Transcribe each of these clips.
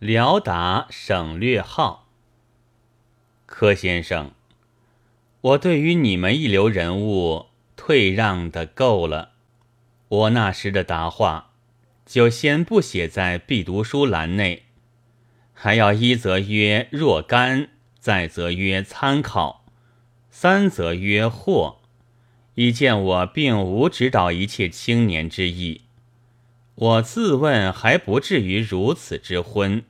辽达省略号。柯先生，我对于你们一流人物退让的够了。我那时的答话，就先不写在必读书栏内，还要一则曰若干，再则曰参考，三则曰或，以见我并无指导一切青年之意。我自问还不至于如此之昏，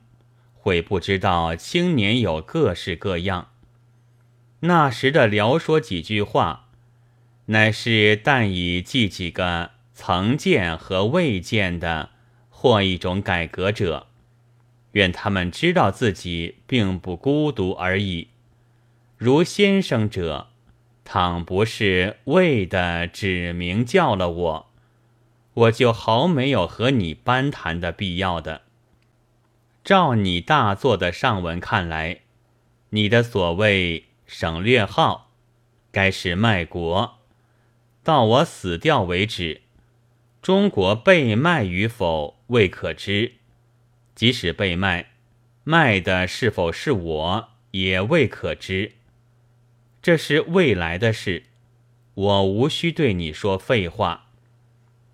会不知道青年有各式各样。那时的聊说几句话，乃是但以记几个。曾见和未见的，或一种改革者，愿他们知道自己并不孤独而已。如先生者，倘不是为的指名叫了我，我就毫没有和你班谈的必要的。照你大作的上文看来，你的所谓省略号，该是卖国，到我死掉为止。中国被卖与否未可知，即使被卖，卖的是否是我也未可知。这是未来的事，我无需对你说废话。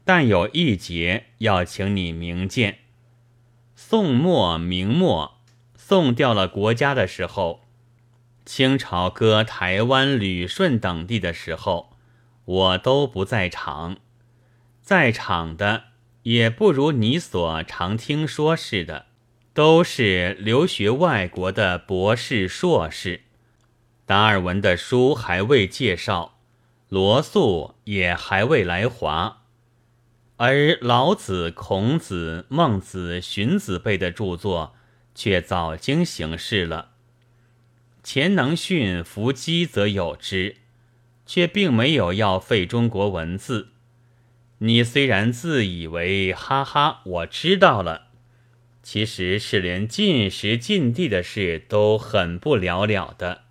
但有一节要请你明鉴：宋末明末宋掉了国家的时候，清朝割台湾、旅顺等地的时候，我都不在场。在场的也不如你所常听说似的，都是留学外国的博士、硕士。达尔文的书还未介绍，罗素也还未来华，而老子、孔子、孟子、荀子辈的著作却早经行事了。钱能训、伏击则有之，却并没有要废中国文字。你虽然自以为哈哈，我知道了，其实是连进时进地的事都很不了了的。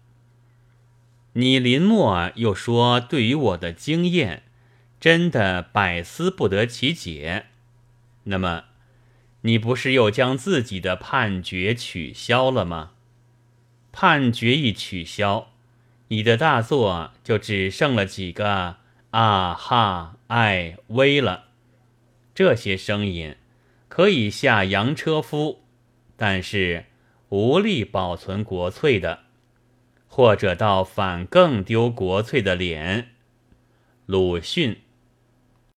你临末又说对于我的经验，真的百思不得其解。那么，你不是又将自己的判决取消了吗？判决一取消，你的大作就只剩了几个。啊哈！哎，微了。这些声音可以下洋车夫，但是无力保存国粹的，或者倒反更丢国粹的脸。鲁迅。